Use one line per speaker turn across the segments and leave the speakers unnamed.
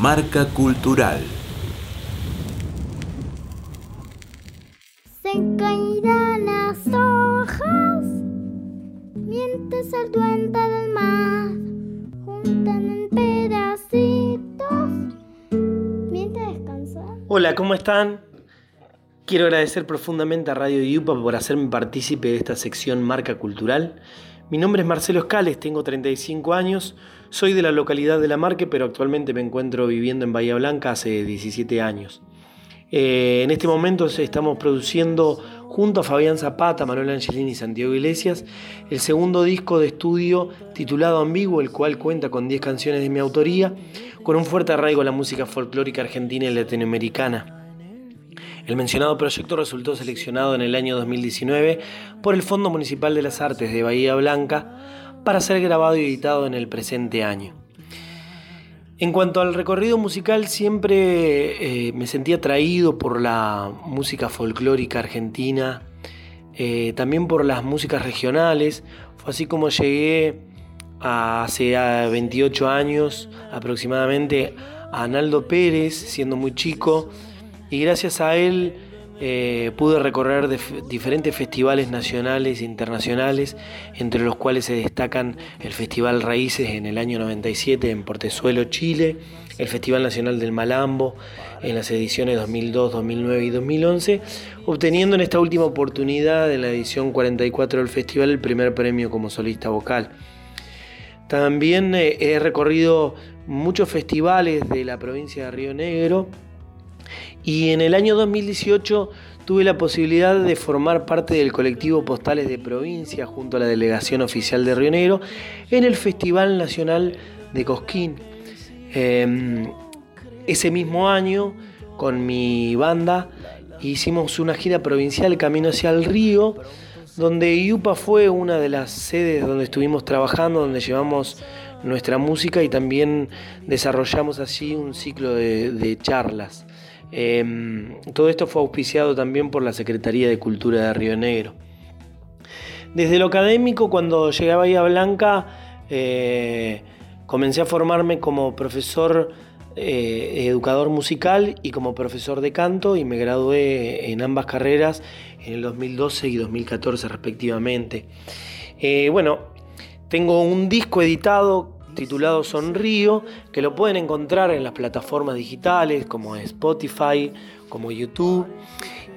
Marca Cultural.
Se caerán las hojas mientras el duende del mar juntan en pedacitos mientras descansan.
Hola, ¿cómo están? Quiero agradecer profundamente a Radio Yupa por hacerme partícipe de esta sección Marca Cultural. Mi nombre es Marcelo Escales, tengo 35 años, soy de la localidad de La Marque, pero actualmente me encuentro viviendo en Bahía Blanca hace 17 años. Eh, en este momento estamos produciendo junto a Fabián Zapata, Manuel Angelini y Santiago Iglesias el segundo disco de estudio titulado Ambiguo, el cual cuenta con 10 canciones de mi autoría, con un fuerte arraigo a la música folclórica argentina y latinoamericana. El mencionado proyecto resultó seleccionado en el año 2019 por el Fondo Municipal de las Artes de Bahía Blanca para ser grabado y editado en el presente año. En cuanto al recorrido musical, siempre eh, me sentí atraído por la música folclórica argentina, eh, también por las músicas regionales. Fue así como llegué hace 28 años aproximadamente a Analdo Pérez, siendo muy chico y gracias a él eh, pude recorrer diferentes festivales nacionales e internacionales, entre los cuales se destacan el Festival Raíces en el año 97 en Portezuelo, Chile, el Festival Nacional del Malambo en las ediciones 2002, 2009 y 2011, obteniendo en esta última oportunidad, en la edición 44 del festival, el primer premio como solista vocal. También eh, he recorrido muchos festivales de la provincia de Río Negro, y en el año 2018 tuve la posibilidad de formar parte del colectivo Postales de Provincia junto a la delegación oficial de Río Negro en el Festival Nacional de Cosquín. Em, ese mismo año, con mi banda, hicimos una gira provincial Camino hacia el Río, donde IUPA fue una de las sedes donde estuvimos trabajando, donde llevamos nuestra música y también desarrollamos así un ciclo de charlas. Em, todo esto fue auspiciado también por la Secretaría de Cultura de Río Negro. Desde lo académico, cuando llegué a Bahía Blanca, eh, comencé a formarme como profesor eh, educador musical y como profesor de canto y me gradué en ambas carreras en el 2012 y 2014 respectivamente. Eh, bueno, tengo un disco editado titulado Sonrío, que lo pueden encontrar en las plataformas digitales como Spotify, como YouTube.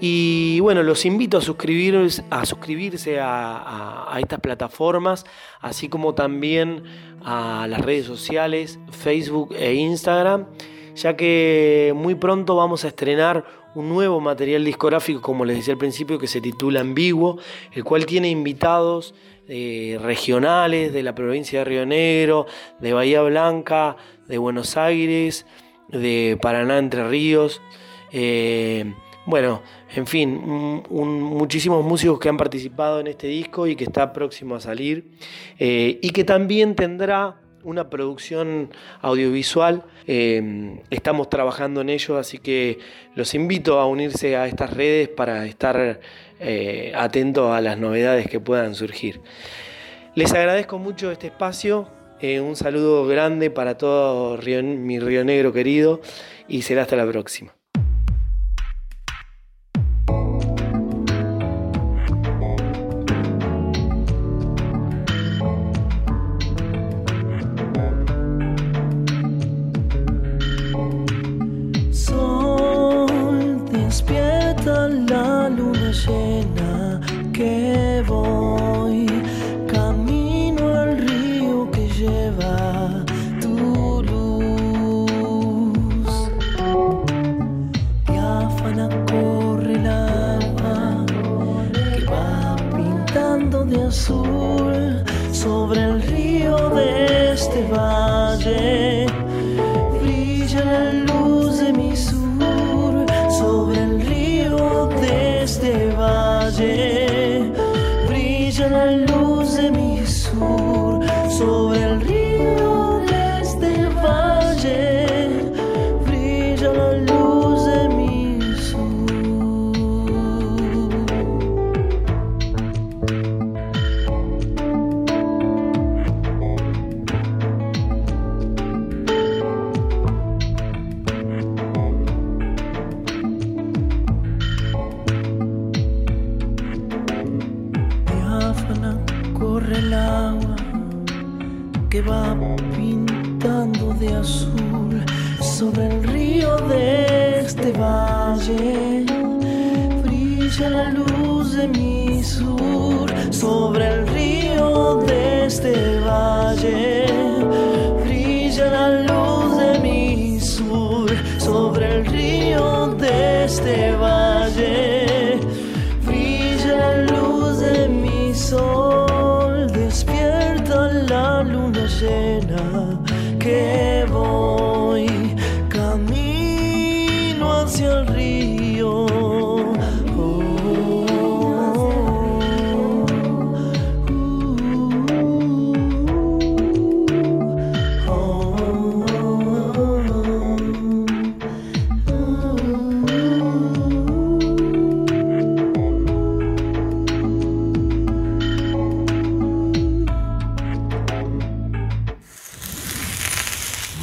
Y bueno, los invito a, suscribirse a, suscribirse a, estas plataformas, así como también a las redes sociales, Facebook e Instagram, ya que muy pronto vamos a estrenar un nuevo material discográfico, como les decía al principio, que se titula Ambiguo, el cual tiene invitados eh, regionales de la provincia de Río Negro, de Bahía Blanca, de Buenos Aires, de Paraná Entre Ríos. Eh, bueno, en fin, muchísimos músicos que han participado en este disco y que está próximo a salir eh, y que también tendrá una producción audiovisual. estamos trabajando en ello, así que los invito a unirse a estas redes para estar eh, atento a las novedades que puedan surgir. Les agradezco mucho este espacio, eh, un saludo grande para todo mi Río Negro querido y será hasta la próxima. de azul sobre el río de este valle. Brilla el de azul sobre el río de este valle. Brilla la luz de mi sur sobre el río de este valle. Brilla la luz de mi sur sobre el río de este valle. Que voy camino hacia el río.